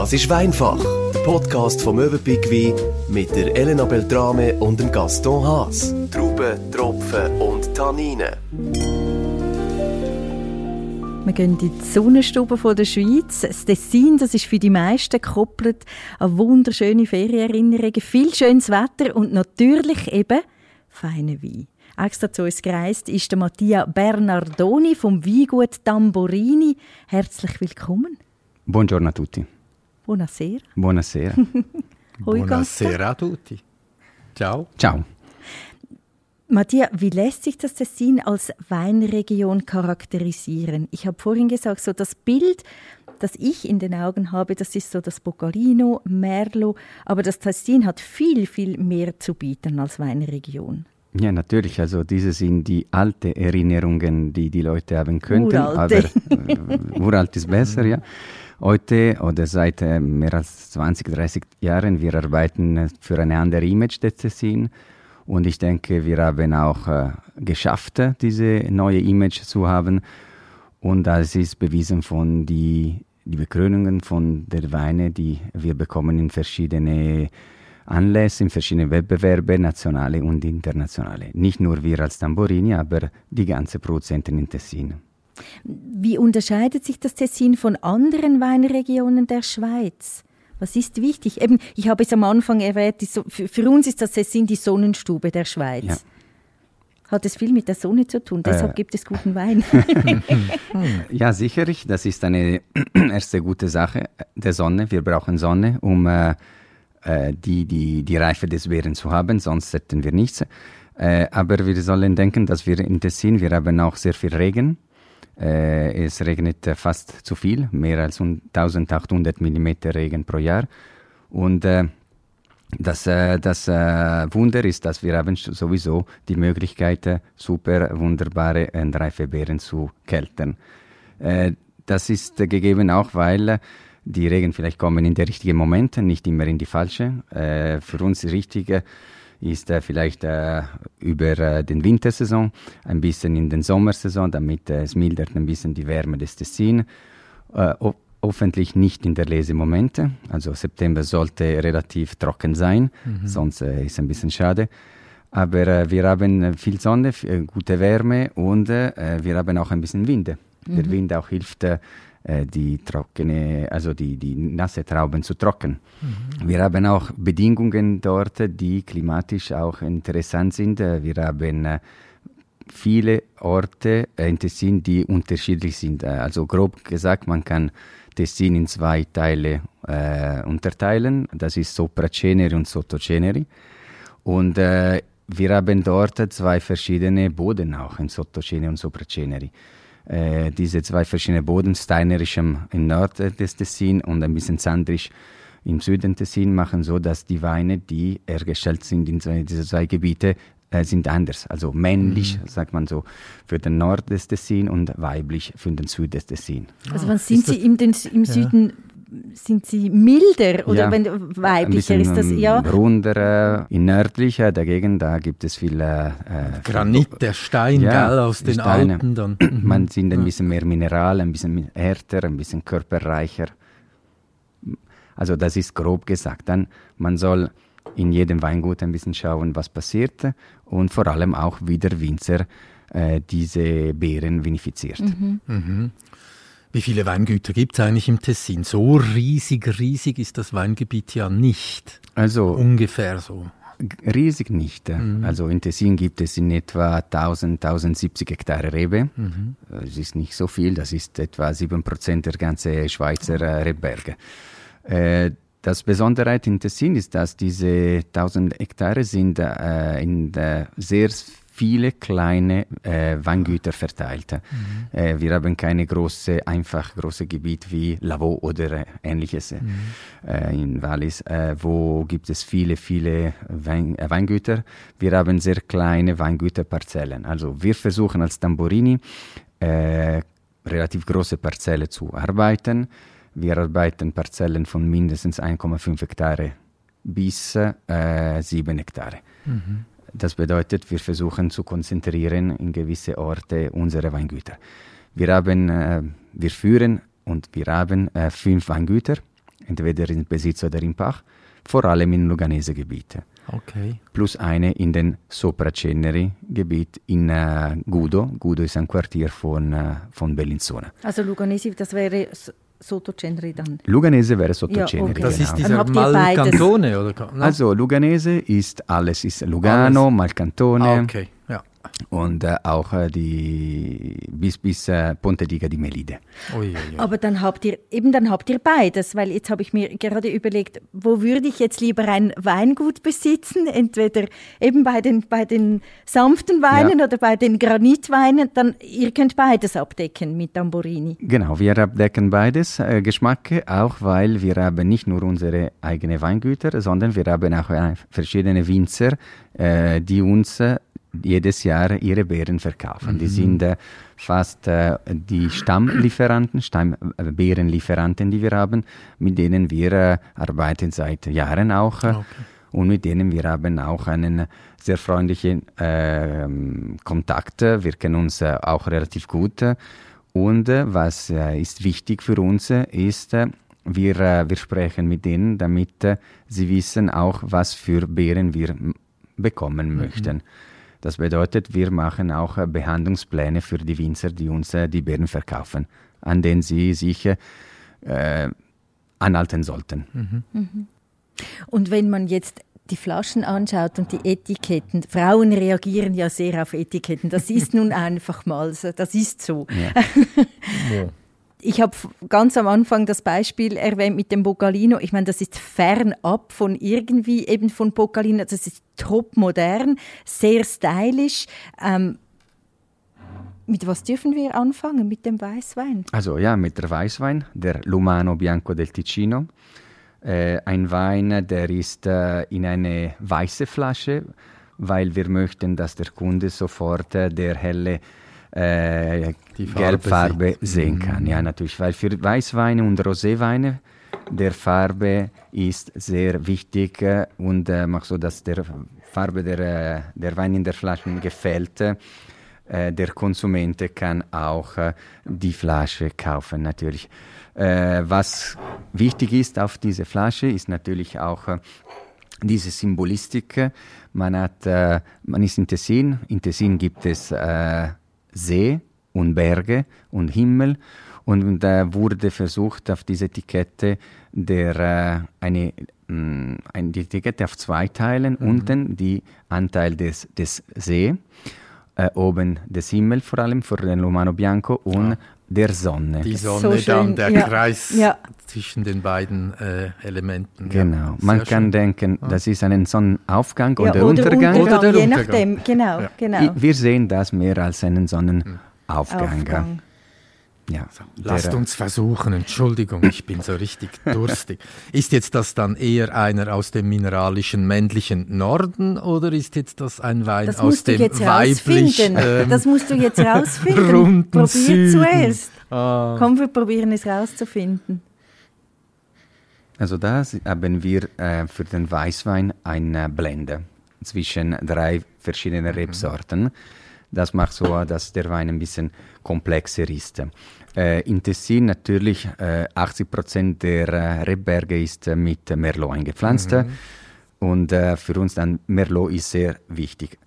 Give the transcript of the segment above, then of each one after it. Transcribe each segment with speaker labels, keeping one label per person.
Speaker 1: Das ist Weinfach, der Podcast vom Möwenpick Wein mit der Elena Beltrame und dem Gaston Haas. Trauben, Tropfen und Tanninen.
Speaker 2: Wir gehen in die Sonnenstube von der Schweiz. Das Tessin, das ist für die meisten gekoppelt an wunderschöne Ferienerinnerungen, viel schönes Wetter und natürlich eben feine Wein. Extra zu uns gereist ist der Mattia Bernardoni vom Weingut Tamborini. Herzlich willkommen.
Speaker 3: Buongiorno a tutti.
Speaker 2: Buonasera.
Speaker 3: Buonasera.
Speaker 4: Buonasera a tutti. Ciao.
Speaker 3: Ciao.
Speaker 2: Mattia, wie lässt sich das Tessin als Weinregion charakterisieren? Ich habe vorhin gesagt, so das Bild, das ich in den Augen habe, das ist so das Boccarino, Merlot, aber das Tessin hat viel, viel mehr zu bieten als Weinregion.
Speaker 3: Ja, natürlich. Also diese sind die alten Erinnerungen, die die Leute haben könnten.
Speaker 2: Uralte.
Speaker 3: Aber äh, uralt ist besser, ja. Heute oder seit äh, mehr als 20, 30 Jahren, wir arbeiten äh, für eine andere Image des Tessin. Und ich denke, wir haben auch äh, geschafft, diese neue Image zu haben. Und das ist bewiesen von die, die Bekrönungen von der Weine, die wir bekommen in verschiedene Anlässe, in verschiedene Wettbewerbe, nationale und internationale. Nicht nur wir als Tamborini, aber die ganze Produzenten in Tessin.
Speaker 2: Wie unterscheidet sich das Tessin von anderen Weinregionen der Schweiz? Was ist wichtig? Eben, ich habe es am Anfang erwähnt, so für, uns ist das Tessin die Sonnenstube der Schweiz.
Speaker 3: Ja.
Speaker 2: Hat es viel mit der Sonne zu tun, deshalb
Speaker 3: Äh.
Speaker 2: gibt es guten Wein.
Speaker 3: Ja, sicherlich. Das ist eine erste gute Sache der Sonne. Wir brauchen Sonne, um äh, äh, die, die, die Reife des Beeren zu haben, sonst hätten wir nichts. Äh, aber wir sollen denken, dass wir in Tessin, wir haben auch sehr viel Regen. Äh, es regnet äh, fast zu viel, mehr als 1800 mm Regen pro Jahr. Und äh, das, das Wunder ist, dass wir haben sowieso die Möglichkeit, super wunderbare und reife zu keltern. Äh, das ist gegeben auch, weil die Regen vielleicht kommen in der richtigen Moment, nicht immer in die falsche. Für uns das Richtige ist äh, vielleicht äh, über äh, den Wintersaison, ein bisschen in den Sommersaison, damit äh, es mildert ein bisschen die Wärme des Tessin. Äh, ho- hoffentlich nicht in der Lesemomente. Also September sollte relativ trocken sein, sonst äh, ist ein bisschen schade. Aber wir haben viel Sonne, gute Wärme und wir haben auch ein bisschen Winde. Der Wind auch hilft, die trockene, also die, die nasse Trauben zu trocken. Wir haben auch Bedingungen dort, die klimatisch auch interessant sind. Äh, Wir haben äh, viele Orte äh, in Tessin, die unterschiedlich sind. Äh, Also grob gesagt, man kann Tessin in zwei Teile äh, unterteilen. Das ist Sopraceneri und Sottoceneri. Und äh, wir haben dort zwei verschiedene Boden auch, in Sottoceneri und Sopraceneri. Äh, diese zwei verschiedene Boden, steinerisch im, im Norden des Tessin und ein bisschen sandrisch im Süden Tessin, machen so, dass die Weine, die hergestellt sind in zwei, diese zwei Gebiete, äh, sind anders. Also männlich, sagt man so, für den Nord des Tessin und weiblich für den Süd des Tessin.
Speaker 2: Also wann sind Sie im, den, im Süden, sind Sie milder oder
Speaker 3: Ja,
Speaker 2: wenn, weiblicher
Speaker 3: bisschen
Speaker 2: ist das? Ja.
Speaker 3: runder, in nördlicher dagegen, da gibt es viel äh,
Speaker 4: Granit, der Stein,
Speaker 3: Ja,
Speaker 4: gell, aus den
Speaker 3: Steine.
Speaker 4: Alpen dann.
Speaker 3: Man sind ein bisschen mehr Mineral, ein bisschen härter, ein bisschen körperreicher. Also das ist grob gesagt. Dann man soll in jedem Weingut ein bisschen schauen, was passiert und vor allem auch, wie der Winzer äh, diese Beeren vinifiziert.
Speaker 4: Wie viele Weingüter gibt es eigentlich im Tessin? So riesig, riesig ist das Weingebiet ja nicht.
Speaker 3: Also
Speaker 4: Ungefähr so.
Speaker 3: Riesig nicht. äh. Also in Tessin gibt es in etwa 1000, 1070 Hektare Rebe. Äh, Es ist nicht so viel, das ist etwa 7% der ganzen Schweizer äh, Rebberge. Äh, das Besondere in Tessin ist, dass diese 1000 Hektare sind äh, in äh, sehr viele kleine äh, Weingüter verteilt. Äh, wir haben keine große, einfach große Gebiet wie Lavaux oder äh, ähnliches äh, in Wallis, äh, wo gibt es viele, viele Wein, äh, Weingüter. Wir haben sehr kleine Weingüterparzellen. Also wir versuchen als Tamborini äh, relativ große Parzelle zu arbeiten. Wir arbeiten Parzellen von mindestens 1,5 Hektare bis äh, 7 Hektare. Das bedeutet, wir versuchen zu konzentrieren in gewisse Orte unsere Weingüter. Wir haben, äh, wir führen und wir haben äh, fünf Weingüter entweder in Besitz oder in Pach, vor allem in Luganese-Gebiete.
Speaker 4: Okay.
Speaker 3: Plus eine in den Sopra-Ceneri-Gebiet in äh, Gudo. Gudo ist ein Quartier von, äh, von Bellinzona.
Speaker 2: Also Luganesi, das wäre S- Soto Ceneri dann.
Speaker 3: Luganese wäre Sotto
Speaker 2: Ja,
Speaker 3: Ceneri,
Speaker 2: okay.
Speaker 4: Das
Speaker 3: genau.
Speaker 4: ist dieser. Malcantone, oder? No?
Speaker 3: Also Luganese ist alles, ist Lugano, Malcantone
Speaker 4: ah, okay.
Speaker 3: Und äh, auch äh, die bis, bis äh, Ponte Diga di Melide.
Speaker 4: Ui, ui, ui.
Speaker 2: Aber dann habt ihr eben dann habt ihr beides, weil jetzt habe ich mir gerade überlegt, wo würde ich jetzt lieber ein Weingut besitzen, entweder eben bei den bei den sanften Weinen
Speaker 3: Ja.
Speaker 2: oder bei den Granitweinen, dann ihr könnt beides abdecken mit Tamburini.
Speaker 3: Genau, wir abdecken beides äh, Geschmacke, auch weil wir haben nicht nur unsere eigenen Weingüter, sondern wir haben auch äh, verschiedene Winzer, äh, die uns äh, jedes Jahr ihre Beeren verkaufen. Die sind äh, fast äh, die Stammlieferanten, Stamm, äh, Beerenlieferanten, die wir haben, mit denen wir äh, arbeiten seit Jahren auch. Äh, Und mit denen wir haben auch einen sehr freundlichen ähm, Kontakt. Wir kennen uns äh, auch relativ gut. Und äh, was ist wichtig für uns, ist, wir, wir sprechen mit denen, damit sie wissen auch, was für Beeren wir bekommen möchten. Das bedeutet, wir machen auch äh, Behandlungspläne für die Winzer, die uns äh, die Beeren verkaufen, an denen sie sich äh, anhalten sollten.
Speaker 2: Und wenn man jetzt die Flaschen anschaut und die Etiketten, Frauen reagieren ja sehr auf Etiketten. Das ist nun einfach mal so, das ist so. Ich habe ganz am Anfang das Beispiel erwähnt mit dem Bocalino. Ich meine, das ist fernab von irgendwie eben von Bocalino. Das ist top modern, sehr stylisch. Ähm, mit was dürfen wir anfangen? Mit dem Weißwein?
Speaker 3: Also ja, mit der Weißwein, der Lumano Bianco del Ticino. Äh, ein Wein, der ist äh, in eine weiße Flasche, weil wir möchten, dass der Kunde sofort äh, der helle äh, Gelbfarbe sehen kann. Ja, natürlich, weil für Weißweine und Roséweine der Farbe ist sehr wichtig äh, und äh, macht so, dass der Farbe der, äh, der Wein in der Flasche gefällt. Äh, der Konsument kann auch äh, die Flasche kaufen, natürlich. Äh, was wichtig ist auf diese Flasche, ist natürlich auch diese Symbolistik. Man, hat, man ist in Tessin. In Tessin gibt es See und Berge und Himmel. Und da wurde versucht, auf diese Etikette der, äh, eine, mh, eine die Etikette auf zwei Teilen. Unten die Anteil des, des See, äh, oben des Himmel vor allem, für den Romano Bianco und der Sonne.
Speaker 4: Die
Speaker 2: So
Speaker 4: Sonne,
Speaker 2: schön,
Speaker 4: dann der
Speaker 2: ja.
Speaker 4: Kreis
Speaker 2: Ja.
Speaker 4: zwischen den beiden äh, Elementen.
Speaker 3: Genau,
Speaker 4: Ja,
Speaker 3: man kann
Speaker 4: schön.
Speaker 3: denken, das ist ein Sonnenaufgang
Speaker 2: Ja,
Speaker 3: oder Untergang.
Speaker 4: Oder der
Speaker 2: je
Speaker 4: Untergang.
Speaker 2: nachdem. Genau,
Speaker 4: Ja.
Speaker 2: genau.
Speaker 3: Wir sehen das mehr als einen Sonnenaufgang.
Speaker 2: Aufgang.
Speaker 3: Ja.
Speaker 4: Lasst
Speaker 3: äh,
Speaker 4: uns versuchen, Entschuldigung, ich bin so richtig durstig. Ist jetzt das dann eher einer aus dem mineralischen männlichen Norden oder ist jetzt das ein Wein
Speaker 2: Das
Speaker 4: aus
Speaker 2: musst du
Speaker 4: dem
Speaker 2: jetzt
Speaker 4: weiblich
Speaker 2: rausfinden.
Speaker 4: ähm,
Speaker 2: das musst du jetzt rausfinden.
Speaker 4: runden
Speaker 2: Probier
Speaker 4: Süden?
Speaker 2: zuerst.
Speaker 4: Ah,
Speaker 2: Komm, wir probieren es rauszufinden.
Speaker 3: Also da haben wir äh, für den Weißwein eine Blende zwischen drei verschiedenen Rebsorten. Das macht so, dass der Wein ein bisschen komplexer ist. Äh, in Tessin natürlich äh, 80 Prozent der äh, Rebberge ist äh, mit Merlot eingepflanzt. Und äh, für uns dann Merlot ist sehr wichtig.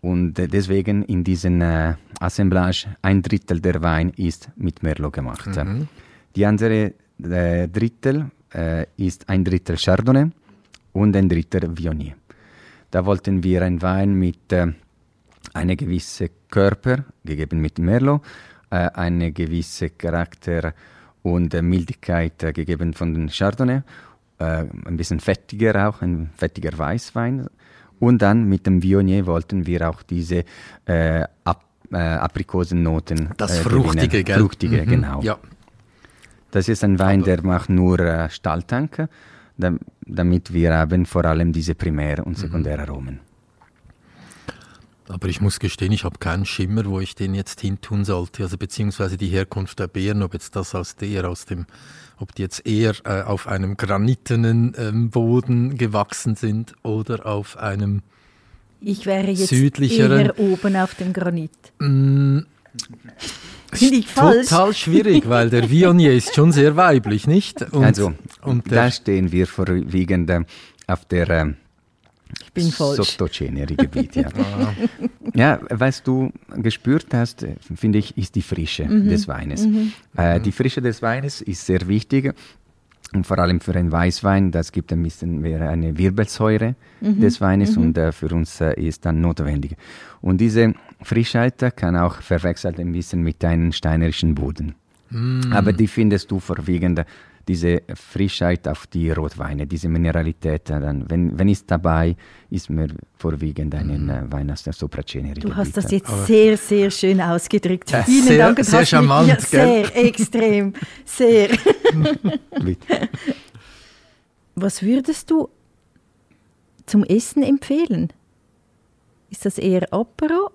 Speaker 3: Und äh, deswegen in diesem Assemblage ein Drittel der Wein ist mit Merlot gemacht. Die andere Drittel ist ein Drittel Chardonnay und ein Drittel Viognier. Da wollten wir einen Wein mit äh, einem gewissen Körper, gegeben mit Merlot, eine gewisse Charakter und äh, Mildigkeit äh, gegeben von den Chardonnay, äh, ein bisschen fettiger auch, ein fettiger Weißwein. Und dann mit dem Viognier wollten wir auch diese äh, Ap äh, Aprikosennoten
Speaker 4: das
Speaker 3: äh,
Speaker 4: Fruchtige,
Speaker 3: gewinnen.
Speaker 4: gell?
Speaker 3: Fruchtige,
Speaker 4: Mhm.
Speaker 3: genau.
Speaker 4: Ja,
Speaker 3: Das ist ein Wein, der macht nur äh, Stahltank, dam- damit wir haben vor allem diese Primär- und Sekundäraromen.
Speaker 4: Aber ich muss gestehen, ich habe keinen Schimmer, wo ich den jetzt hintun sollte, also beziehungsweise die Herkunft der Beeren, ob jetzt das aus der, aus dem, ob die jetzt eher äh, auf einem granitenen ähm, Boden gewachsen sind oder auf einem
Speaker 2: Ich wäre jetzt
Speaker 4: Südlicheren-
Speaker 2: eher oben auf dem Granit.
Speaker 4: Mm,
Speaker 2: Bin ich falsch?
Speaker 4: Total schwierig, weil der Viognier ist schon sehr weiblich, nicht?
Speaker 3: Und, also,
Speaker 4: und
Speaker 3: da stehen wir vorwiegend äh, auf der äh,
Speaker 2: ich bin falsch.
Speaker 3: Sottoceneri-Gebiet, ja. ja, was du gespürt hast, äh, finde ich, ist die Frische mhm. des Weines. Mhm. Äh, die Frische des Weines ist sehr wichtig. Und vor allem für einen Weißwein, das gibt ein bisschen mehr eine Wirbelsäure mhm. des Weines mhm. und äh, für uns äh, ist dann notwendig. Und diese Frischheit kann auch verwechselt ein bisschen mit einem steinerischen Boden. Mm. Aber die findest du vorwiegend diese Frischheit auf die Rotweine, diese Mineralität. Dann, wenn, wenn es dabei ist, mir vorwiegend einen äh, Wein aus der Sopraceneri.
Speaker 2: Du hast das jetzt Aber sehr, sehr schön ausgedrückt.
Speaker 4: Ja, Vielen sehr, Dank. Sehr charmant,
Speaker 2: ja, Sehr, extrem, sehr. Was würdest du zum Essen empfehlen? Ist das eher Apero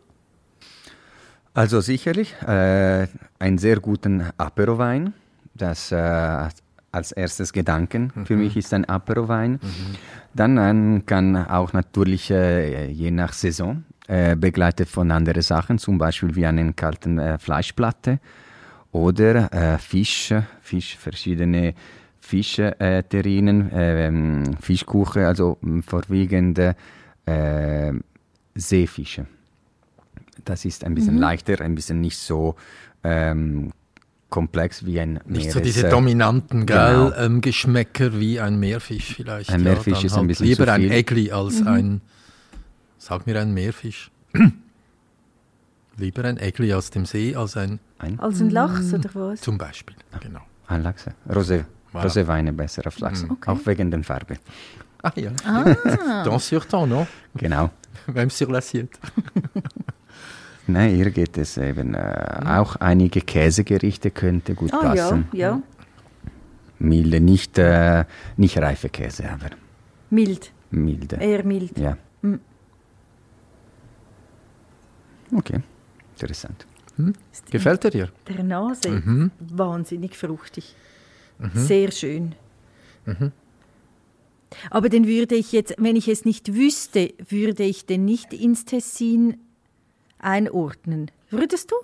Speaker 3: also sicherlich äh, einen sehr guten Aperowein. Das äh, als erstes Gedanken mhm. für mich ist ein Aperowein. Mhm. Dann äh, kann auch natürlich äh, je nach Saison äh, begleitet von anderen Sachen, zum Beispiel wie einen kalten äh, Fleischplatte oder Fisch, Fisch, verschiedene Fischterrinen, ähm, Fischkuchen, also vorwiegend Seefische. Das ist ein bisschen mhm. leichter, ein bisschen nicht so ähm, komplex wie ein
Speaker 4: Nicht Meeres, so diese dominanten genau. ähm, Geschmäcker wie ein Meerfisch vielleicht.
Speaker 3: Ein Meerfisch ja, ist halt ein bisschen
Speaker 4: Lieber ein Egli als mhm. ein, sag mir ein Meerfisch. lieber ein Egli aus dem See als ein...
Speaker 2: ein? Als ein Lachs oder was?
Speaker 4: Zum Beispiel, genau.
Speaker 3: Ein Lachs. Rosé. Voilà. Roséweine besser auf Lachs. Okay. Auch wegen der Farbe.
Speaker 4: Ah ja. Ah. Dans sur ton, non?
Speaker 3: Genau.
Speaker 4: Même sur l'assiette.
Speaker 3: Nein, hier geht es eben äh, auch einige Käsegerichte könnte gut
Speaker 2: oh,
Speaker 3: passen.
Speaker 2: Ja, ja.
Speaker 3: Milde, nicht, äh, nicht reife Käse, aber.
Speaker 2: Mild.
Speaker 3: Milde.
Speaker 2: Eher mild.
Speaker 3: Ja. Mhm. Okay, interessant.
Speaker 4: Hm? Gefällt er dir?
Speaker 2: Der Nase, mhm. wahnsinnig fruchtig. Mhm. Sehr schön. Mhm. Aber den würde ich jetzt, wenn ich es nicht wüsste, würde ich den nicht ins Tessin einordnen. Würdest du?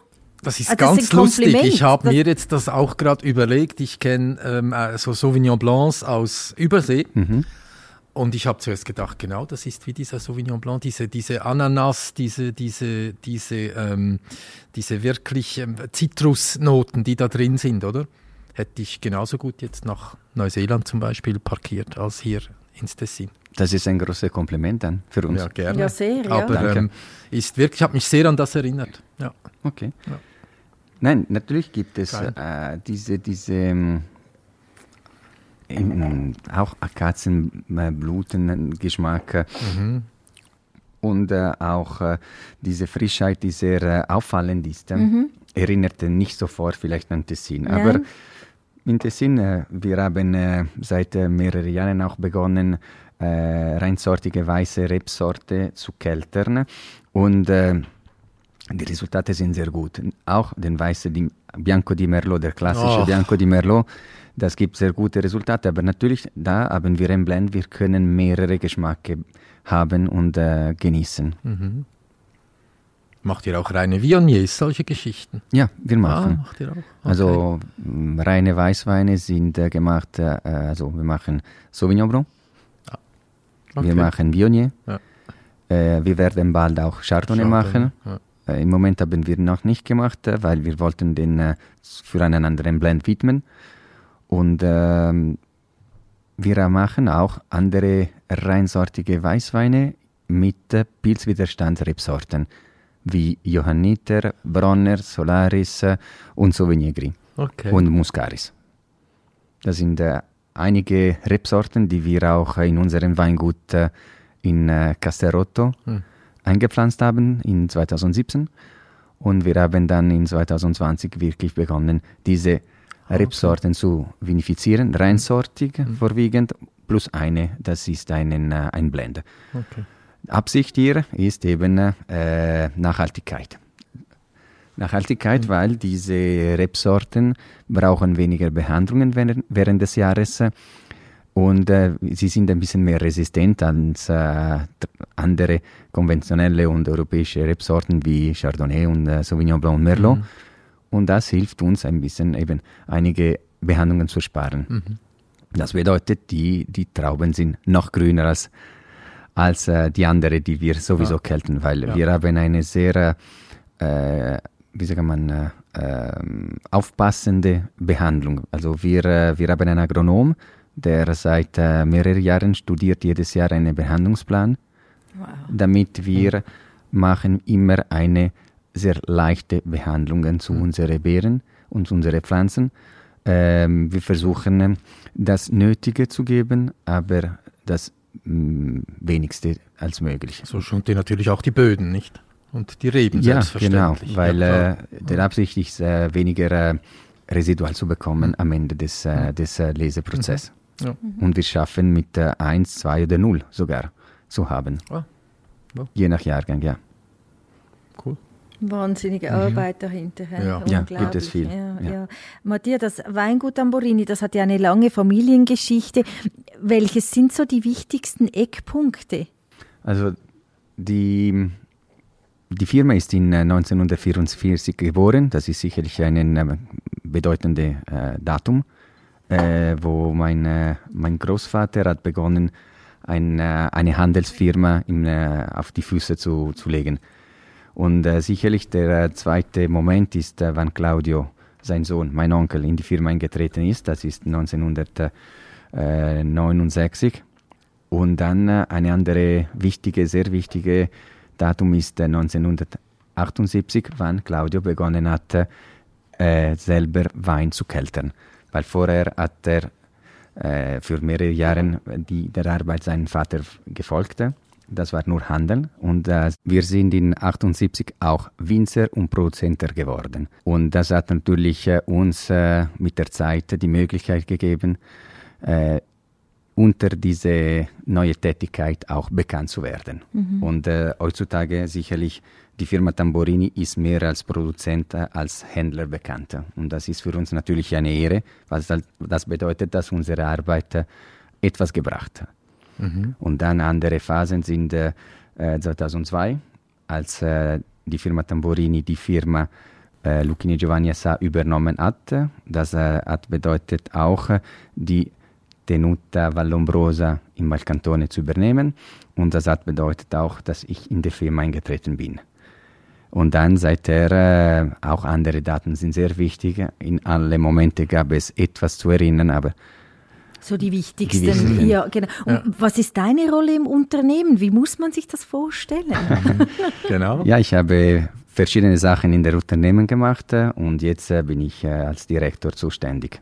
Speaker 4: Das ist also ganz das ist lustig. Ich habe mir jetzt das auch gerade überlegt. Ich kenne ähm, äh, so Sauvignon Blancs aus Übersee. Mhm. Und ich habe zuerst gedacht, genau, das ist wie dieser Sauvignon Blanc, diese, diese Ananas, diese, diese, diese, ähm, diese wirklich ähm, Zitrusnoten, die da drin sind, oder? Hätte ich genauso gut jetzt nach Neuseeland zum Beispiel parkiert, als hier ins Tessin.
Speaker 3: Das ist ein großes Kompliment dann für uns.
Speaker 4: Ja, gerne.
Speaker 2: Ja, sehr. Ja.
Speaker 4: Aber ähm, ist wirklich, ich habe mich sehr an das erinnert. Ja.
Speaker 3: Okay. Ja. Nein, natürlich gibt es äh, diese, diese ähm, in, auch Akazienblutengeschmack mhm. und äh, auch äh, diese Frischheit, die sehr äh, auffallend ist. Mhm. Erinnerte nicht sofort vielleicht an Tessin. Nein. Aber in Tessin, äh, wir haben äh, seit mehreren Jahren auch begonnen, äh, reinsortige weiße Rebsorte zu keltern und äh, die Resultate sind sehr gut. Auch den weißen di Bianco di Merlot, der klassische oh. Bianco di Merlot, das gibt sehr gute Resultate. Aber natürlich, da haben wir ein Blend, wir können mehrere Geschmacke haben und äh, genießen. Mhm.
Speaker 4: Macht ihr auch reine Viogniers, solche Geschichten?
Speaker 3: Ja, wir machen. Ah, macht ihr auch? Okay. Also reine Weißweine sind äh, gemacht, äh, also wir machen Sauvignon Blanc, Okay. Wir machen Viognier. Ja. Äh, wir werden bald auch Chardonnay, Chardonnay machen. Ja. Äh, Im Moment haben wir noch nicht gemacht, äh, weil wir wollten den äh, für einen anderen Blend widmen. Und ähm, wir machen auch andere reinsortige Weißweine mit äh, Pilzwiderstandsrebsorten wie Johanniter, Bronner, Solaris äh, und Sauvignon okay. und Muscaris. Das sind äh, einige Rebsorten, die wir auch in unserem Weingut äh, in äh, Casterotto hm. eingepflanzt haben in 2017. Und wir haben dann in 2020 wirklich begonnen, diese ah, Rebsorten okay. zu vinifizieren, reinsortig hm. vorwiegend, plus eine, das ist einen, äh, ein Blend. Okay. Absicht hier ist eben äh, Nachhaltigkeit. Nachhaltigkeit, mhm. weil diese Rebsorten brauchen weniger Behandlungen während, während des Jahres und äh, sie sind ein bisschen mehr resistent als äh, andere konventionelle und europäische Rebsorten wie Chardonnay und äh, Sauvignon Blanc und Merlot. Mhm. und das hilft uns ein bisschen eben einige Behandlungen zu sparen. Mhm. Das bedeutet, die, die Trauben sind noch grüner als, als äh, die anderen, die wir sowieso ja. kelten, weil ja. wir haben eine sehr, äh, wie sagt man, äh, ähm, aufpassende Behandlung. Also wir, äh, wir haben einen Agronom, der seit äh, mehreren Jahren studiert jedes Jahr einen Behandlungsplan, wow. damit wir mhm. machen immer eine sehr leichte Behandlung zu mhm. unseren Beeren und unseren Pflanzen. Ähm, wir versuchen das Nötige zu geben, aber das wenigste als möglich.
Speaker 4: So schont ihr natürlich auch die Böden, nicht? Und die Reben
Speaker 3: ja, genau, weil ja, äh, der Absicht ist, äh, weniger äh, Residual zu bekommen mhm. am Ende des, äh, des äh, Leseprozesses. Mhm. Ja. Und wir schaffen mit äh, 1, 2 oder 0 sogar zu haben. Ah. Je nach Jahrgang, ja.
Speaker 2: Wahnsinnige mhm. Arbeit dahinter.
Speaker 3: Ja, ja gibt es viel.
Speaker 2: Ja, ja. ja. Matthias, das Weingut Amborini, das hat ja eine lange Familiengeschichte. Welche sind so die wichtigsten Eckpunkte?
Speaker 3: Also die, die Firma ist in 1944 äh, geboren. Das ist sicherlich ein äh, bedeutendes äh, Datum, äh, wo mein, äh, mein Großvater hat begonnen, ein, äh, eine Handelsfirma in, auf die Füße zu, zu legen. Und äh, sicherlich der äh, zweite Moment ist, äh, wann Claudio, sein Sohn, mein Onkel, in die Firma eingetreten ist. Das ist 1969. Und dann äh, eine andere wichtige, sehr wichtige Datum ist 1978, äh, wann Claudio begonnen hat, äh, selber Wein zu keltern. Weil vorher hat er für mehrere Jahre die, der Arbeit seinem Vater gefolgt das war nur Handel. Und äh, wir sind in 78 auch Winzer und Produzenter geworden. Und das hat natürlich äh, uns äh, mit der Zeit die Möglichkeit gegeben, äh, unter diese neue Tätigkeit auch bekannt zu werden. Mhm. Und äh, heutzutage sicherlich die Firma Tamborini ist mehr als Produzent äh, als Händler bekannt. Und das ist für uns natürlich eine Ehre, was das bedeutet, dass unsere Arbeit etwas gebracht hat. Mhm. Und dann andere Phasen sind äh, 2002, als äh, die Firma Tamborini die Firma äh, Lucchini Giovanni SA übernommen hat. Das äh, hat bedeutet auch, die Tenuta Vallombrosa im Malcantone zu übernehmen. Und das hat bedeutet auch, dass ich in die Firma eingetreten bin. Und dann seither äh, auch andere Daten sind sehr wichtig. In alle Momente gab es etwas zu erinnern, aber
Speaker 2: so die wichtigsten. Die wichtigsten. Ja, genau. Und ja. was ist deine Rolle im Unternehmen? Wie muss man sich das vorstellen?
Speaker 3: genau. Ja, ich habe verschiedene Sachen in der Unternehmen gemacht äh, und jetzt äh, bin ich äh, als Direktor zuständig.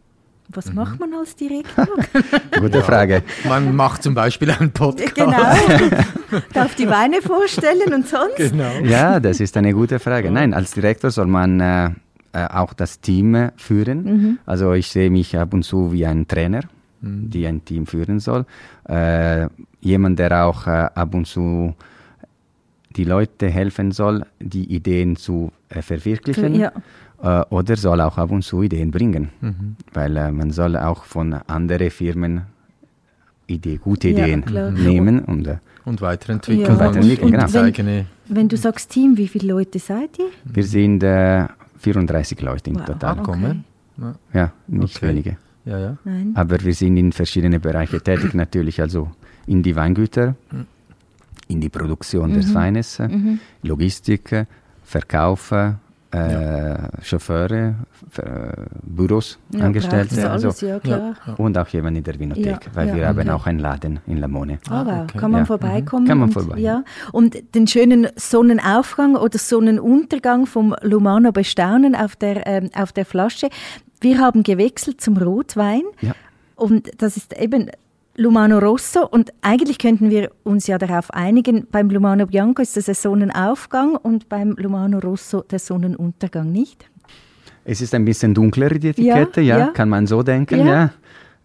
Speaker 2: Was mhm. macht man als Direktor?
Speaker 3: Gute Frage.
Speaker 4: Man macht zum Beispiel einen Podcast. Genau.
Speaker 2: Darf die Weine vorstellen und sonst? Genau.
Speaker 3: Ja, das ist eine gute Frage. Nein, als Direktor soll man äh, auch das Team führen. Mhm. Also ich sehe mich ab und zu wie ein Trainer die ein Team führen soll. Äh, jemand, der auch äh, ab und zu die Leute helfen soll, die Ideen zu äh, verwirklichen. Ja. Äh, oder soll auch ab und zu Ideen bringen. Mhm. Weil äh, man soll auch von anderen Firmen Idee, gute Ideen ja, nehmen und, äh,
Speaker 4: und weiterentwickeln. Ja. Und
Speaker 2: weiterentwickeln und genau. wenn, wenn, du sagst Team, wie viele Leute seid ihr?
Speaker 3: Wir sind 34 Leute in wow. total. Okay. Ja, nicht okay. wenige. Ja, ja. Nein. Aber wir sind in verschiedenen Bereichen tätig, natürlich, also in die Weingüter, in die Produktion mhm. des Weines, mhm. Logistik, Verkauf, äh, ja. Chauffeure, äh, Büros, ja, Angestellte. Also, ja, und auch jemand in der Winothek, weil wir haben auch einen Laden in Lamone.
Speaker 2: Ah, wow. Okay. Kann man vorbeikommen?
Speaker 3: Kann man vorbei.
Speaker 2: Ja. Und den schönen Sonnenaufgang oder Sonnenuntergang vom Lumano bestaunen auf der, ähm, auf der Flasche. Wir haben gewechselt zum Rotwein. Ja. Und das ist eben Lumano Rosso. Und eigentlich könnten wir uns ja darauf einigen, beim Lumano Bianco ist das der Sonnenaufgang und beim Lumano Rosso der Sonnenuntergang, nicht?
Speaker 3: Es ist ein bisschen dunkler, die Etikette, ja, ja. kann man so denken, ja.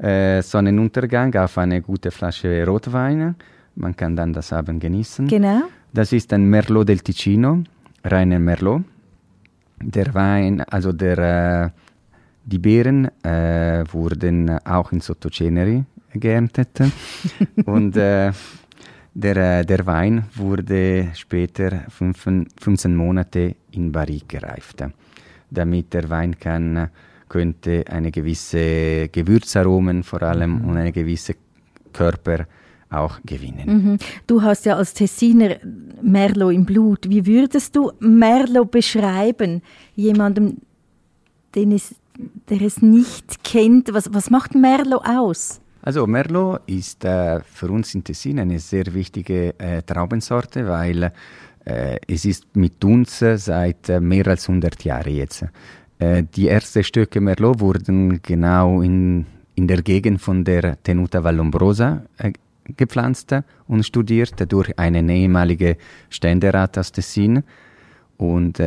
Speaker 3: ja. Äh, Sonnenuntergang auf eine gute Flasche Rotwein. Man kann dann das Abend genießen.
Speaker 2: Genau.
Speaker 3: Das ist ein Merlot del Ticino, reiner Merlot. Der Wein, also der äh, die Beeren äh, wurden auch in Sottoceneri geerntet und äh, der, äh, der Wein wurde später 15 Monate in Barrique gereift. damit der Wein kann, könnte eine gewisse Gewürzaromen vor allem und eine gewisse Körper auch gewinnen.
Speaker 2: Mhm. Du hast ja als Tessiner Merlot im Blut. Wie würdest du Merlot beschreiben? Jemandem, den es, der es nicht kennt. Was, was macht Merlot aus?
Speaker 3: Also Merlot ist äh, für uns in Tessin eine sehr wichtige äh, Traubensorte, weil äh, es ist mit uns seit äh, mehr als 100 Jahren jetzt. Äh, die ersten Stücke Merlot wurden genau in, in der Gegend von der Tenuta Vallombrosa äh, gepflanzt und studiert durch einen ehemaligen Ständerat aus Tessin. Und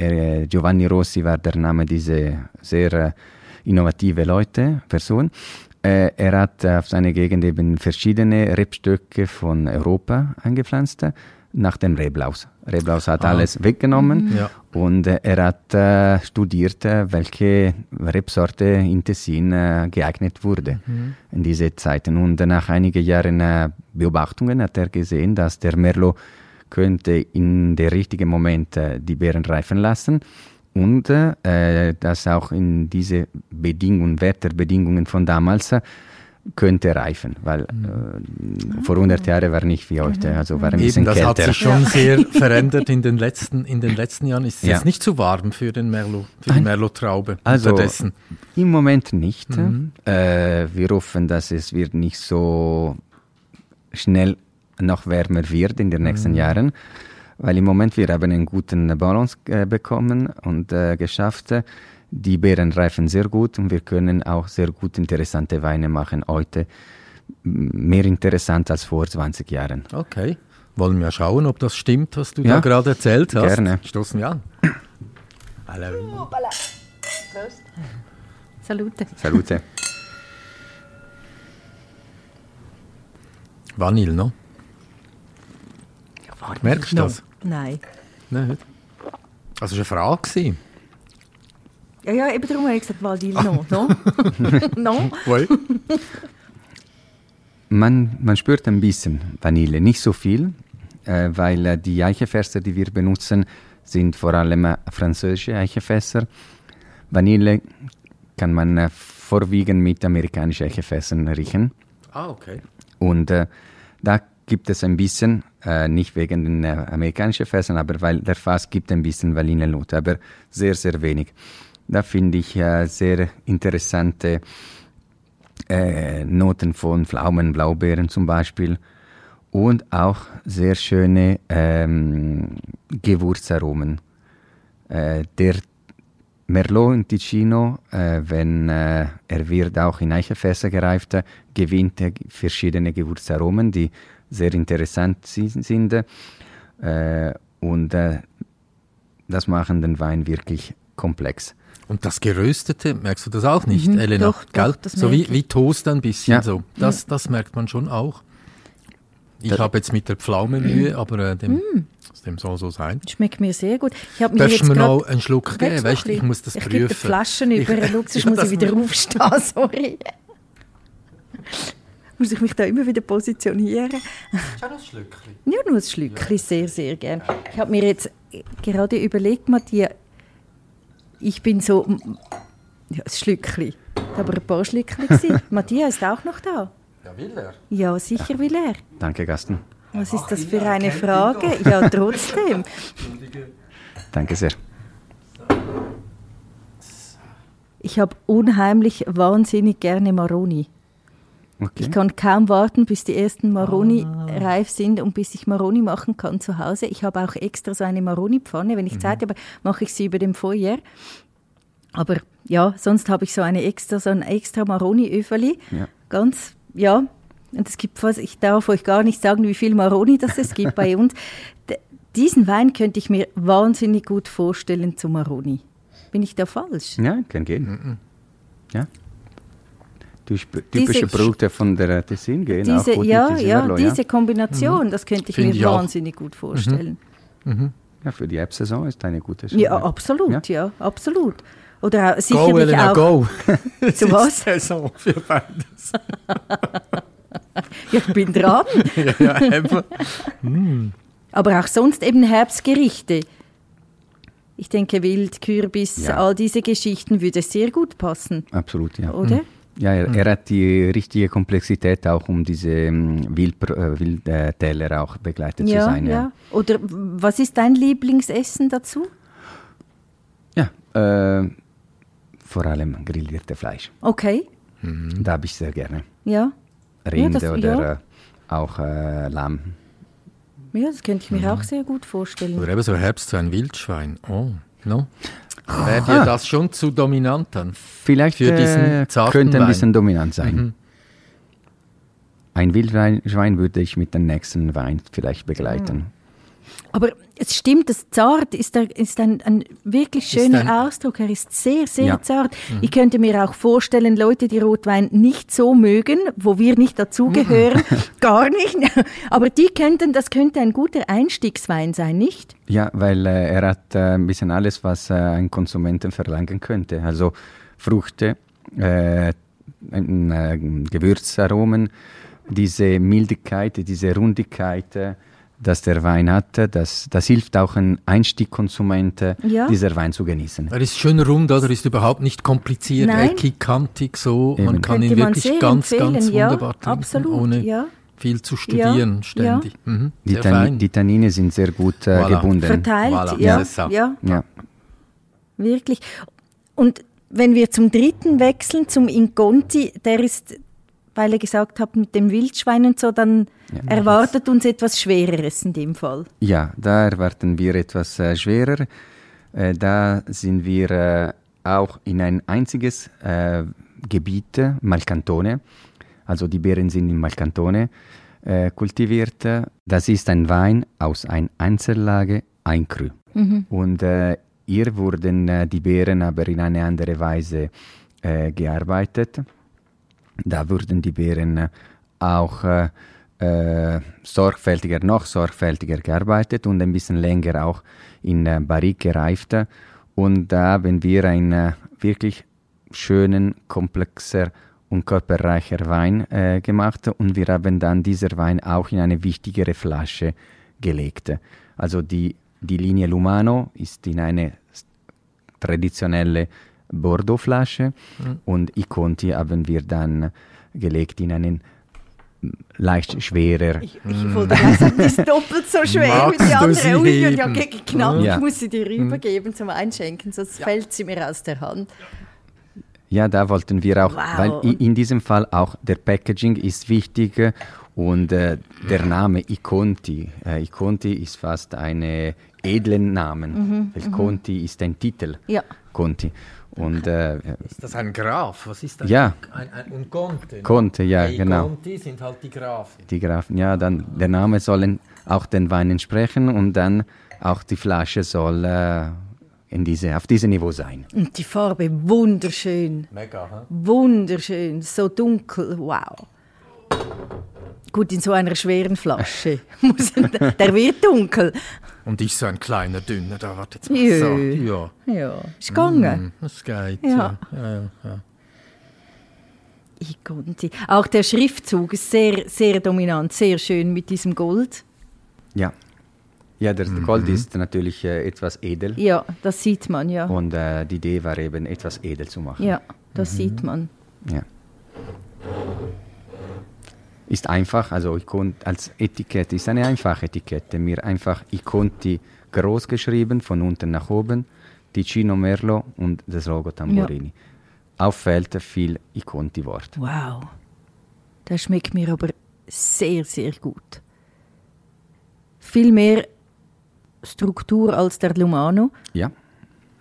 Speaker 3: äh, Giovanni Rossi war der Name dieser sehr äh, innovative Leute, Person. Äh, er hat auf seine Gegend eben verschiedene Rebstöcke von Europa eingepflanzt nach dem Reblaus. Reblaus hat ah. alles weggenommen mhm. ja. und äh, er hat studiert, welche Rebsorte in Tessin geeignet wurde mhm. in diese Zeiten. Und nach einigen Jahren Beobachtungen hat er gesehen, dass der Merlot könnte in der richtigen Moment äh, die Beeren reifen lassen und dass auch in diese Bedingungen, Wetterbedingungen von damals könnte reifen, weil äh, vor 100 Jahren war nicht wie heute, also war ein bisschen
Speaker 4: das
Speaker 3: kälter.
Speaker 4: Das hat sich schon sehr verändert in den letzten, in den letzten Jahren. Ist es ja. jetzt nicht zu warm für den Merlot, für die Merlot-Traube?
Speaker 3: Also im Moment nicht. Mhm. Äh, wir hoffen, dass es wird nicht so schnell noch wärmer wird in den nächsten mhm. Jahren, weil im Moment wir haben einen guten Balance äh, bekommen und äh, geschafft die Beeren reifen sehr gut und wir können auch sehr gut interessante Weine machen heute. Mehr interessant als vor 20 Jahren.
Speaker 4: Okay. Wollen wir schauen, ob das stimmt, was du ja, da gerade erzählt hast?
Speaker 3: Gerne.
Speaker 4: Stoßen wir an.
Speaker 2: Hallo. Prost. Salute.
Speaker 3: Salute.
Speaker 4: Vanille, no?
Speaker 2: Ja,
Speaker 4: Merkst du das?
Speaker 2: Nein.
Speaker 4: Nein. Also, es war eine Frage.
Speaker 2: Ja, ja, eben darum habe ich gesagt, Waldil no. No? no?
Speaker 3: man, man spürt ein bisschen Vanille, nicht so viel, äh, weil äh, die Eichefässer, die wir benutzen, sind vor allem äh, französische Eichefässer. Vanille kann man äh, vorwiegend mit amerikanischen Eichefässern riechen.
Speaker 4: Ah, okay.
Speaker 3: Und äh, da gibt es ein bisschen, äh, nicht wegen den amerikanischen Fässern, aber weil der Fass gibt ein bisschen Vanillenote, aber sehr, sehr wenig. Da finde ich äh, sehr interessante äh, Noten von Pflaumen, Blaubeeren zum Beispiel und auch sehr schöne ähm, Gewürzaromen. Äh, der Merlot in Ticino, äh, wenn äh, er wird auch in Eichefässer gereift, gewinnt er verschiedene Gewürzaromen, die sehr interessant sind. Äh, und äh, das machen den Wein wirklich komplex.
Speaker 4: Und das Geröstete, merkst du das auch nicht, mhm, Elena?
Speaker 2: Doch, doch,
Speaker 4: so wie, wie Toast ein bisschen ja. so. Das, das merkt man schon auch. Ich habe jetzt mit der Pflaume Mühe, aber äh, dem, mm. dem soll so sein.
Speaker 2: Schmeckt mir sehr gut.
Speaker 4: Ich habe mir Darfst jetzt mir noch einen Schluck geben? Weißt, ich muss das
Speaker 2: ich
Speaker 4: prüfen.
Speaker 2: Ich Flaschen über, ich, Lux, ja, muss ich wieder aufstehen, sorry. Muss ich mich da immer wieder positionieren.
Speaker 4: Schon ein Schlückchen?
Speaker 2: Ja, nur ein Schlückchen, sehr, sehr gern. Ich habe mir jetzt gerade überlegt, Matthias, ich bin so. Ja, ein Schlückchen. Aber ein paar Schlückchen. Matthias ist auch noch da.
Speaker 4: Ja, will er?
Speaker 2: Ja, sicher will er.
Speaker 3: Danke, Gasten.
Speaker 2: Was ist das für eine Frage? Ja, trotzdem.
Speaker 3: Danke sehr.
Speaker 2: Ich habe unheimlich wahnsinnig gerne Maroni. Okay. Ich kann kaum warten, bis die ersten Maroni ah. reif sind und bis ich Maroni machen kann zu Hause. Ich habe auch extra so eine Maroni-Pfanne. Wenn ich mhm. Zeit habe, mache ich sie über dem Feuer. Aber ja, sonst habe ich so eine extra, so ein extra Maroni-Öfeli. Ja. Ganz, ja. Und es gibt fast, ich darf euch gar nicht sagen, wie viel Maroni das es gibt bei uns. D diesen Wein könnte ich mir wahnsinnig gut vorstellen zu Maroni. Bin ich da falsch?
Speaker 3: Ja, kann gehen. Mhm. Ja typische Produkte von der Tessin gehen.
Speaker 2: Diese, auch ja, ja, Merlot, diese Kombination, mhm. das könnte ich Find mir ich wahnsinnig gut vorstellen.
Speaker 3: Mhm. Mhm. Ja, für die App-Saison ist eine gute Saison.
Speaker 2: Ja, absolut, ja, ja absolut. Oder sicherlich
Speaker 4: go, Elena,
Speaker 2: auch.
Speaker 4: Go.
Speaker 2: Zu was?
Speaker 4: Saison für beides.
Speaker 2: ja, ich bin dran. ja, ja, eben. Mm. Aber auch sonst eben Herbstgerichte. Ich denke, Wild, Kürbis,
Speaker 3: Ja.
Speaker 2: all diese Geschichten würde sehr gut passen,
Speaker 3: Absolut, ja.
Speaker 2: oder?
Speaker 3: Ja, er, er hat die richtige Komplexität auch, um diese ähm, äh, Wildtäler auch begleitet zu
Speaker 2: Ja,
Speaker 3: sein.
Speaker 2: ja. Oder w- was ist dein Lieblingsessen dazu?
Speaker 3: Ja, äh, vor allem grillierte Fleisch.
Speaker 2: Okay,
Speaker 3: Da habe ich sehr gerne.
Speaker 2: ja.
Speaker 3: Rinde
Speaker 2: das-
Speaker 3: oder
Speaker 2: ja.
Speaker 3: äh, auch äh, Lamm.
Speaker 2: Ja, das könnte ich mir auch sehr gut vorstellen.
Speaker 4: Oder eben so Herbst, so ein Wildschwein. Oh, no? Wäre dir das schon zu dominant dann?
Speaker 3: Vielleicht
Speaker 4: Für diesen
Speaker 3: äh, könnte ein
Speaker 4: Wein.
Speaker 3: bisschen dominant sein. Ein Wildschwein würde ich mit dem nächsten Wein vielleicht begleiten.
Speaker 2: Aber es stimmt, das Zart ist, der, ist ein, ein wirklich schöner
Speaker 4: ein-
Speaker 2: Ausdruck. Er ist sehr, sehr
Speaker 3: Ja.
Speaker 2: zart. Ich könnte mir auch vorstellen, Leute, die Rotwein nicht so mögen, wo wir nicht dazugehören, gar nicht. Aber die könnten, das könnte ein guter Einstiegswein sein, nicht?
Speaker 3: Ja, weil äh, er hat äh, ein bisschen alles, was äh, ein Konsumenten verlangen könnte. Also Früchte, äh, ein, äh, Gewürzaromen, diese Mildigkeit, diese Rundigkeit, äh, dass der Wein hat, äh, das, das hilft auch ein Einstiegkonsument, äh,
Speaker 2: Ja.
Speaker 3: dieser Wein zu genießen.
Speaker 4: Er ist schön rund, oder? Ist überhaupt nicht kompliziert,
Speaker 2: Nein.
Speaker 4: eckig, kantig, so. Man kann
Speaker 2: Könnte
Speaker 4: ihn wirklich
Speaker 2: sehr
Speaker 4: ganz,
Speaker 2: empfehlen,
Speaker 4: ganz
Speaker 2: ja,
Speaker 4: wunderbar trinken,
Speaker 2: absolut,
Speaker 4: ohne
Speaker 2: ja.
Speaker 4: viel zu studieren
Speaker 2: Ja,
Speaker 4: ständig. Mhm.
Speaker 3: Die,
Speaker 4: fein.
Speaker 3: die Tannine sind sehr gut äh,
Speaker 4: Voilà.
Speaker 3: gebunden.
Speaker 2: Verteilt,
Speaker 4: Voilà,
Speaker 2: ja, ja,
Speaker 3: Ja.
Speaker 2: wirklich. Und wenn wir zum dritten wechseln, zum Inconti, der ist, weil ihr gesagt habt, mit dem Wildschwein und so, dann erwartet uns etwas Schwereres in dem Fall.
Speaker 3: Ja, da erwarten wir etwas äh, schwerer. Äh, da sind wir äh, auch in ein einziges äh, Gebiet, Malcantone. Also die Beeren sind in Malcantone äh, kultiviert. Das ist ein Wein aus einer Einzellage, ein Cru. Und äh, hier wurden die Beeren aber in eine andere Weise gearbeitet. Da wurden die Beeren äh, auch äh, äh, sorgfältiger, noch sorgfältiger gearbeitet und ein bisschen länger auch in äh, Barrique gereift. Und da haben wir einen äh, wirklich schönen, komplexer und körperreicher Wein äh, gemacht und wir haben dann dieser Wein auch in eine wichtigere Flasche gelegt. Also die, die Linie Lumano ist in eine traditionelle Bordeaux-Flasche und I Conti haben wir dann gelegt in einen leicht schwerer.
Speaker 2: Ich, ich wollte gleich sagen, die ist doppelt so schwer
Speaker 4: Magst
Speaker 2: wie die andere.
Speaker 4: sie
Speaker 2: Ui, ja,
Speaker 4: heben?
Speaker 2: ge- knapp,
Speaker 3: Ja.
Speaker 2: ich muss sie dir rübergeben zum Einschenken, sonst fällt sie mir aus der Hand.
Speaker 3: Ja, da wollten wir auch,
Speaker 2: Wow.
Speaker 3: weil in diesem Fall auch der Packaging ist wichtig äh, und äh, der Name Iconti. Äh, Iconti ist fast ein edlen Namen, weil Conti ist ein Titel.
Speaker 2: Ja.
Speaker 3: Conti. Und äh,
Speaker 4: Ist das ein Graf? Was ist das?
Speaker 3: Ja.
Speaker 4: Ein, ein, und Conte. ne?
Speaker 3: Conte, ja,
Speaker 4: Die
Speaker 3: genau.
Speaker 4: Conti sind halt die Grafen.
Speaker 3: die Grafen, ja, dann der Name soll auch den Wein entsprechen und dann auch die Flasche soll äh, in diese, auf diesem Niveau sein.
Speaker 2: Und die Farbe wunderschön,
Speaker 4: Mega, hä?
Speaker 2: wunderschön, so dunkel, wow. Gut, in so einer schweren Flasche. Der wird dunkel.
Speaker 4: Und ich so ein kleiner, dünner, da warte jetzt mal.
Speaker 2: Jö.
Speaker 4: So, ja,
Speaker 2: Ja, ist gegangen.
Speaker 4: hm, das geht.
Speaker 2: Ja.
Speaker 4: Ja. Ja, ja,
Speaker 2: konnte. Auch der Schriftzug ist sehr, sehr dominant, sehr schön mit diesem Gold.
Speaker 3: Ja, ja der Gold ist natürlich äh, etwas edel
Speaker 2: Ja, das sieht man, ja.
Speaker 3: und äh, die Idee war eben, etwas edel zu machen.
Speaker 2: Ja, das sieht man.
Speaker 3: Ja. Ist einfach, also als Etikette ist eine einfache Etikette. Mir einfach Iconti groß geschrieben, von unten nach oben, Ticino Merlo und das Logo Tamborini. Auffällt viel Iconti-Wort.
Speaker 2: Wow. Das schmeckt mir aber sehr, sehr gut. Viel mehr Struktur als der Lumano,
Speaker 3: Ja,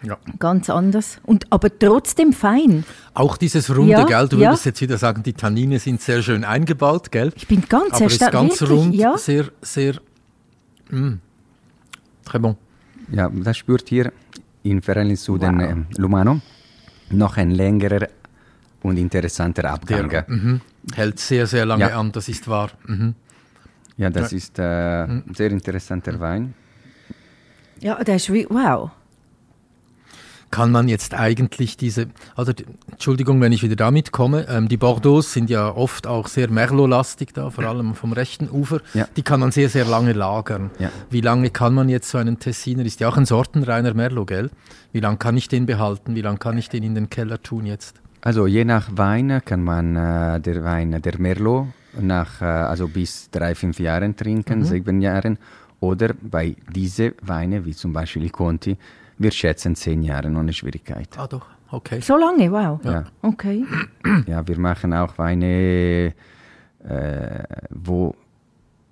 Speaker 4: Ja.
Speaker 2: ganz anders. Und, aber trotzdem fein.
Speaker 4: Auch dieses Runde,
Speaker 2: Ja,
Speaker 4: gell? Du
Speaker 2: ja.
Speaker 4: würdest jetzt wieder sagen, die Tannine sind sehr schön eingebaut, gell?
Speaker 2: Ich bin ganz
Speaker 4: Aber ist
Speaker 2: erstaunt.
Speaker 4: ganz
Speaker 2: wirklich,
Speaker 4: rund,
Speaker 2: ja.
Speaker 4: sehr, sehr. Mm, très bon.
Speaker 3: ja, das spürt hier im Verhältnis zu den ähm, Lumano noch ein längerer und interessanter Abgang.
Speaker 4: Der, mhm. Hält sehr, sehr lange
Speaker 3: Ja.
Speaker 4: an, das ist wahr. Mhm.
Speaker 3: Ja, das ist äh,
Speaker 2: Mhm.
Speaker 3: sehr interessanter Wein.
Speaker 2: Ja, der ist wie, wow.
Speaker 4: Kann man jetzt eigentlich diese, also Entschuldigung, wenn ich wieder damit komme, ähm, die Bordeaux sind ja oft auch sehr Merlot-lastig da, vor allem vom rechten Ufer. Ja. Die kann man sehr, sehr lange lagern. Ja. Wie lange kann man jetzt so einen Tessiner, ist ja auch ein sortenreiner Merlot, gell? Wie lange kann ich den behalten? Wie lange kann ich den in den Keller tun jetzt?
Speaker 3: Also je nach Wein kann man äh, der Wein, der Merlot, nach, äh, also bis drei, fünf Jahren trinken, mhm. sieben Jahren. Oder bei diesen Weinen, wie zum Beispiel Conti, wir schätzen zehn Jahre ohne Schwierigkeit.
Speaker 4: Ah doch, okay.
Speaker 2: So lange, wow.
Speaker 3: Ja.
Speaker 2: Okay.
Speaker 3: Ja, wir machen auch Weine, äh, wo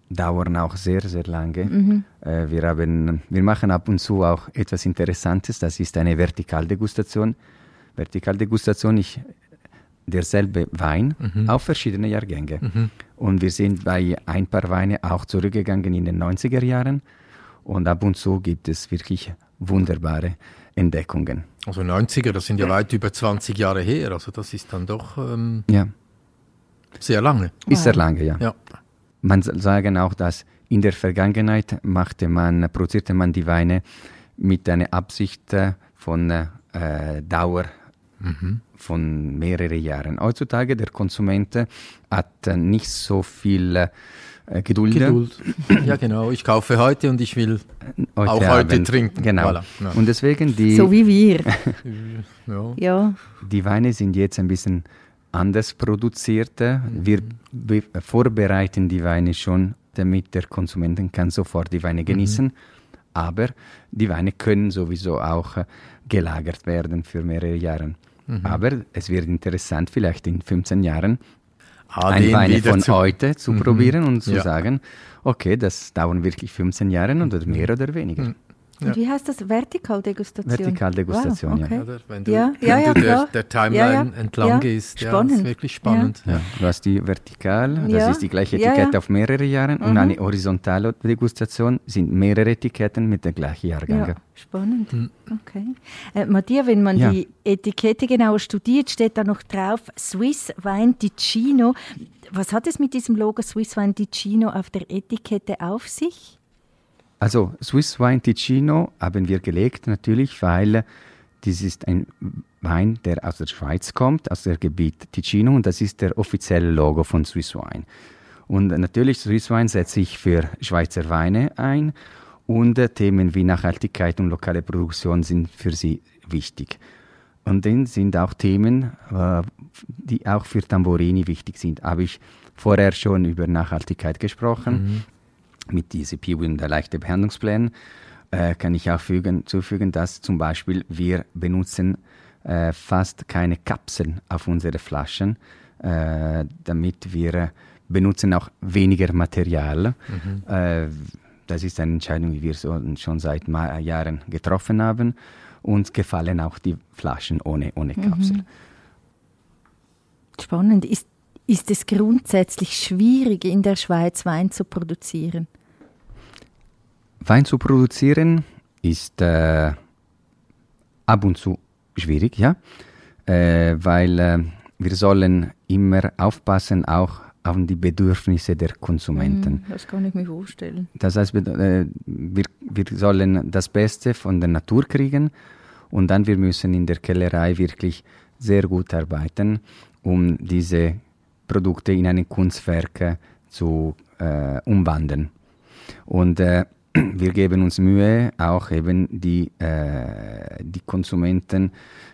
Speaker 3: dauern auch sehr, sehr lange. Mhm. Äh, wir, haben, wir machen ab und zu auch etwas Interessantes, das ist eine Vertikaldegustation. Vertikaldegustation ist derselbe Wein mhm. auf verschiedene Jahrgänge. Mhm. Und wir sind bei ein paar Weine auch zurückgegangen in den 90er Jahren. Und ab und zu gibt es wirklich wunderbare Entdeckungen.
Speaker 4: Also 90er, das sind ja weit über 20 Jahre her. Also das ist dann doch ähm,
Speaker 3: ja.
Speaker 4: sehr lange.
Speaker 3: Ist sehr lange, ja. ja. Man sagen auch, dass in der Vergangenheit machte man, produzierte man die Weine mit einer Absicht von äh, Dauer mhm. von mehreren Jahren. Heutzutage der Konsument hat nicht so viel äh, Geduld.
Speaker 4: Geduld. Ja, genau. Ich kaufe heute und ich will heute auch heute Abend. trinken.
Speaker 3: Genau. Voilà. Ja. Und deswegen die.
Speaker 2: So wie wir.
Speaker 3: ja. ja. Die Weine sind jetzt ein bisschen anders produziert. Wir, wir vorbereiten die Weine schon, damit der Konsument kann sofort die Weine genießen. Mhm. Aber die Weine können sowieso auch gelagert werden für mehrere Jahre. Mhm. Aber es wird interessant, vielleicht in 15 Jahren ah, ein Wein von zu heute zu mhm. probieren und zu ja. sagen, okay, das dauert wirklich 15 Jahre oder mehr oder weniger. Mhm.
Speaker 2: Und wie heißt das? Vertikaldegustation?
Speaker 3: Vertikaldegustation, wow, okay. ja.
Speaker 4: Oder wenn du, ja, wenn ja, du der, der, Timeline entlang gehst,
Speaker 2: spannend.
Speaker 4: ja, ist wirklich spannend.
Speaker 3: Ja. Du hast die Vertikal, das ist die gleiche Etikette auf mehrere Jahre mhm. und eine horizontale Degustation sind mehrere Etiketten mit der gleichen Jahrgang.
Speaker 2: spannend. Mhm. Okay. Äh, Mattia, wenn man die Etikette genauer studiert, steht da noch drauf Swiss Wine Ticino. Was hat es mit diesem Logo Swiss Wine Ticino auf der Etikette auf sich?
Speaker 3: Also Swiss Wine Ticino haben wir gelegt natürlich, weil dies ist ein Wein, der aus der Schweiz kommt, aus dem Gebiet Ticino und das ist der offizielle Logo von Swiss Wine. Und natürlich Swiss Wine setzt sich für Schweizer Weine ein und Themen wie Nachhaltigkeit und lokale Produktion sind für sie wichtig. Und dann sind auch Themen, äh, die auch für Tamborini wichtig sind. Habe ich vorher schon über Nachhaltigkeit gesprochen. Mhm mit DCP und der leichte Behandlungsplänen äh, kann ich auch fügen, zufügen, dass zum Beispiel wir benutzen äh, fast keine Kapseln auf unsere Flaschen, äh, damit wir benutzen auch weniger Material. Mhm. Äh, das ist eine Entscheidung, die wir so, schon seit Jahren getroffen haben. Uns gefallen auch die Flaschen ohne, ohne Kapsel. Mhm.
Speaker 2: Spannend. Ist, ist es grundsätzlich schwierig, in der Schweiz Wein zu produzieren?
Speaker 3: Wein zu produzieren ist äh, ab und zu schwierig, ja, äh, weil äh, wir sollen immer aufpassen, auch auf die Bedürfnisse der Konsumenten.
Speaker 2: Mm, das kann ich mir vorstellen.
Speaker 3: Das heißt, äh, wir, wir sollen das Beste von der Natur kriegen und dann wir müssen in der Kellerei wirklich sehr gut arbeiten, um diese Produkte in ein Kunstwerk zu äh, umwandeln. Und äh, wir geben uns Mühe, auch eben die, äh, die Konsumenten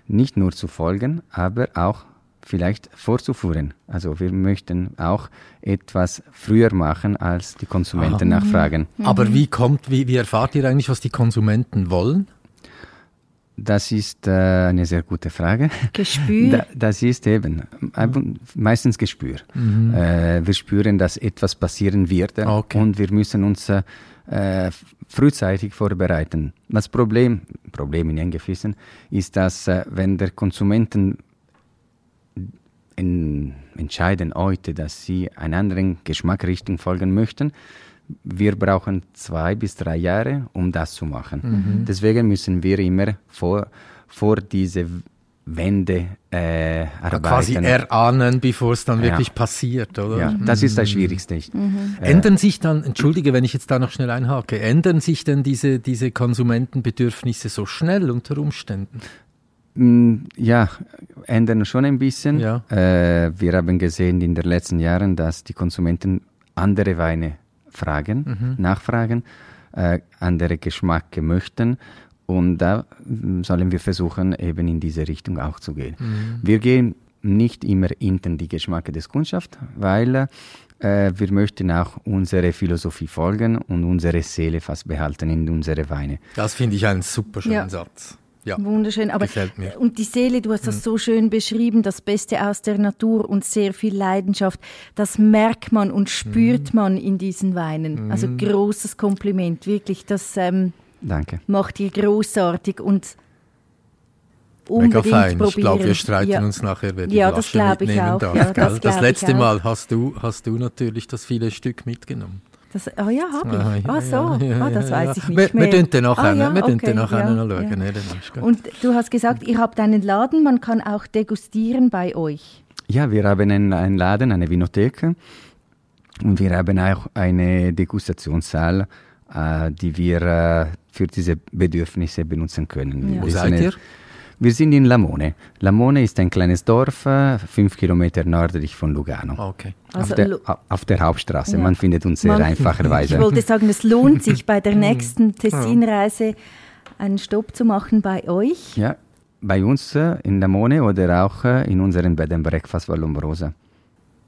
Speaker 3: nicht nur zu folgen, aber auch vielleicht vorzuführen. Also wir möchten auch etwas früher machen, als die Konsumenten Aha. nachfragen.
Speaker 4: Aber wie kommt, wie, wie erfahrt ihr eigentlich, was die Konsumenten wollen?
Speaker 3: Das ist äh, eine sehr gute Frage.
Speaker 2: Gespür? Da,
Speaker 3: das ist eben meistens Gespür. Mhm. Äh, wir spüren, dass etwas passieren wird okay. und wir müssen uns äh, äh, frühzeitig vorbereiten. Das Problem, Problem in Engefissen, ist, dass äh, wenn der Konsumenten in, entscheiden heute, dass sie einer anderen Geschmackrichtung folgen möchten, wir brauchen zwei bis drei Jahre, um das zu machen. Mhm. Deswegen müssen wir immer vor, vor diese Wende äh, arbeiten.
Speaker 4: Quasi erahnen, bevor es dann ja. wirklich passiert, oder?
Speaker 3: Ja, das ist das Schwierigste.
Speaker 4: Mhm. Äh, ändern sich dann, entschuldige, wenn ich jetzt da noch schnell einhake, ändern sich denn diese, diese Konsumentenbedürfnisse so schnell unter Umständen?
Speaker 3: Mm, Ja, ändern schon ein bisschen.
Speaker 4: Ja.
Speaker 3: Äh, wir haben gesehen in den letzten Jahren, dass die Konsumenten andere Weine fragen, nachfragen, äh, andere Geschmacke möchten. Und da sollen wir versuchen, eben in diese Richtung auch zu gehen. Wir gehen nicht immer hinter die Geschmacke des Kundschaft, weil äh, wir möchten auch unsere Philosophie folgen und unsere Seele fast behalten in unsere Weine.
Speaker 4: Das finde ich einen super schönen
Speaker 2: Ja.
Speaker 4: Satz. Ja.
Speaker 2: Wunderschön. Aber
Speaker 4: Gefällt mir.
Speaker 2: und die Seele, du hast das so schön beschrieben, das Beste aus der Natur und sehr viel Leidenschaft. Das merkt man und spürt man in diesen Weinen. Also großes Kompliment, wirklich. Das ähm,
Speaker 3: Danke.
Speaker 2: macht ihr großartig und
Speaker 4: Mega fein.
Speaker 2: probieren.
Speaker 4: Ich glaube, wir streiten
Speaker 2: ja.
Speaker 4: uns nachher, wer die
Speaker 2: Ja, das
Speaker 4: Flasche
Speaker 2: ich
Speaker 4: mitnehmen
Speaker 2: auch.
Speaker 4: darf.
Speaker 2: Ja, das
Speaker 4: das
Speaker 2: ich
Speaker 4: letzte
Speaker 2: auch.
Speaker 4: Mal hast du, hast du natürlich das viele Stück mitgenommen.
Speaker 2: Das, ah ja, habe ich.
Speaker 4: Ah, ja,
Speaker 2: so.
Speaker 4: ja,
Speaker 2: ah, das
Speaker 4: ja,
Speaker 2: weiß
Speaker 4: ja.
Speaker 2: ich nicht
Speaker 4: Wir,
Speaker 2: mehr.
Speaker 4: wir nachher,
Speaker 2: ah, ja,
Speaker 4: wir tun
Speaker 2: okay,
Speaker 4: nachher
Speaker 2: ja,
Speaker 4: noch schauen.
Speaker 2: ja.
Speaker 4: ne.
Speaker 2: Und du hast gesagt, ihr habt einen Laden, man kann auch degustieren bei euch.
Speaker 3: Ja, wir haben einen, einen Laden, eine Winothek und wir haben auch eine Degustationssaal, äh, die wir äh, für diese Bedürfnisse benutzen können.
Speaker 2: Ja.
Speaker 4: Wo
Speaker 3: Wir
Speaker 4: seid ihr?
Speaker 3: Wir sind in Lamone. Lamone ist ein kleines Dorf, äh, fünf Kilometer nördlich von Lugano.
Speaker 4: Okay.
Speaker 2: Also
Speaker 3: auf, der, auf der Hauptstraße.
Speaker 2: Ja.
Speaker 3: Man findet uns sehr
Speaker 2: Man-
Speaker 3: einfacherweise.
Speaker 2: Ich wollte sagen, es lohnt sich bei der nächsten Tessinreise einen Stopp zu machen bei euch.
Speaker 3: Ja, bei uns äh, in Lamone oder auch äh, in unserem Bed and Breakfast Vallombrosa.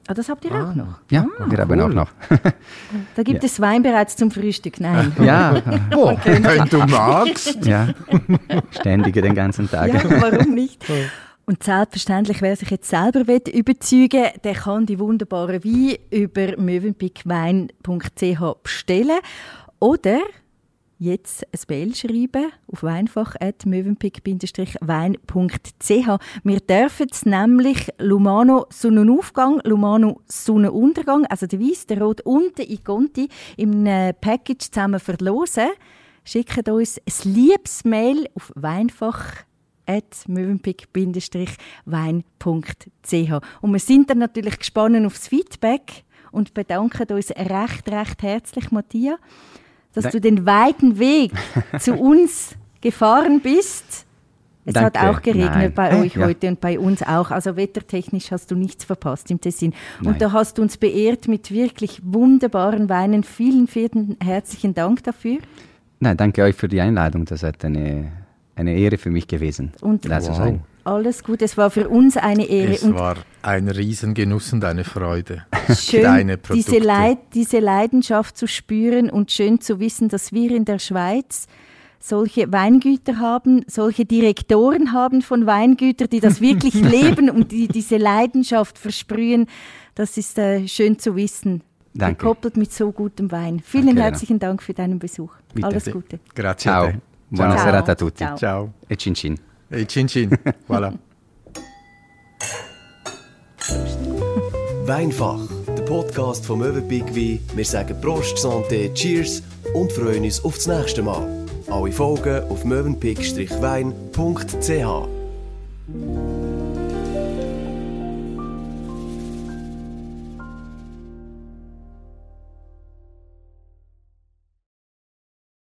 Speaker 2: Ah, das habt ihr auch noch.
Speaker 3: Ja,
Speaker 2: Ah,
Speaker 3: wir haben auch noch.
Speaker 2: Da gibt es Wein bereits zum Frühstück. Nein.
Speaker 3: ja,
Speaker 4: Oh, wenn du magst.
Speaker 3: ja, ständig den ganzen Tag.
Speaker 2: Ja, warum nicht? Und selbstverständlich, wer sich jetzt selber will, überzeugen der kann die wunderbaren Weine über mövenpickwein.ch bestellen. Oder jetzt ein Mail schreiben auf weinfach.mövenpick-wein.ch. Wir dürfen es nämlich Lumano Sonnenaufgang, Lumano Sonnenuntergang, also der Weiss, der Rot und der Iconti im Package zusammen verlosen. Schickt uns ein liebes Mail auf weinfach mövenpick-wein.ch. Und wir sind dann natürlich gespannt aufs Feedback und bedanken uns recht, recht herzlich, Matthias, dass
Speaker 3: Dank-
Speaker 2: du den weiten Weg zu uns gefahren bist. Es hat
Speaker 3: Danke.
Speaker 2: auch geregnet
Speaker 3: Nein.
Speaker 2: bei euch
Speaker 3: Ja.
Speaker 2: heute und bei uns auch. Also wettertechnisch hast du nichts verpasst im Tessin.
Speaker 3: Nein.
Speaker 2: Und da hast du uns beehrt mit wirklich wunderbaren Weinen. Vielen, vielen herzlichen Dank dafür.
Speaker 3: Nein, danke euch für die Einladung. Das hat eine, eine Ehre für mich gewesen.
Speaker 2: Und
Speaker 3: da zu
Speaker 4: Wow.
Speaker 2: Alles gut. Es war für uns eine Ehre.
Speaker 4: Es
Speaker 2: und
Speaker 4: war ein Riesengenuss und eine Freude.
Speaker 2: schön,
Speaker 4: Deine
Speaker 2: diese. Leid, diese Leidenschaft zu spüren und schön zu wissen, dass wir in der Schweiz solche Weingüter haben, solche Direktoren haben von Weingütern, die das wirklich leben und die diese Leidenschaft versprühen. Das ist äh, schön zu wissen.
Speaker 3: Danke.
Speaker 2: Gekoppelt mit so gutem Wein. Vielen
Speaker 3: Danke,
Speaker 2: herzlichen Dank für deinen Besuch.
Speaker 3: Bitte.
Speaker 2: Alles Gute.
Speaker 4: Grazie
Speaker 3: Ciao.
Speaker 2: Ciao.
Speaker 3: serata a tutti.
Speaker 2: Ciao.
Speaker 4: Ciao.
Speaker 3: E cin cin.
Speaker 4: E cin cin. Voilà.
Speaker 1: Weinfach, der Podcast vom Möwenpick Wein. Wir sagen Prost, Santé, Cheers und freuen uns auf das nächste Mal. Alle Folgen auf mövenpick-wein.ch.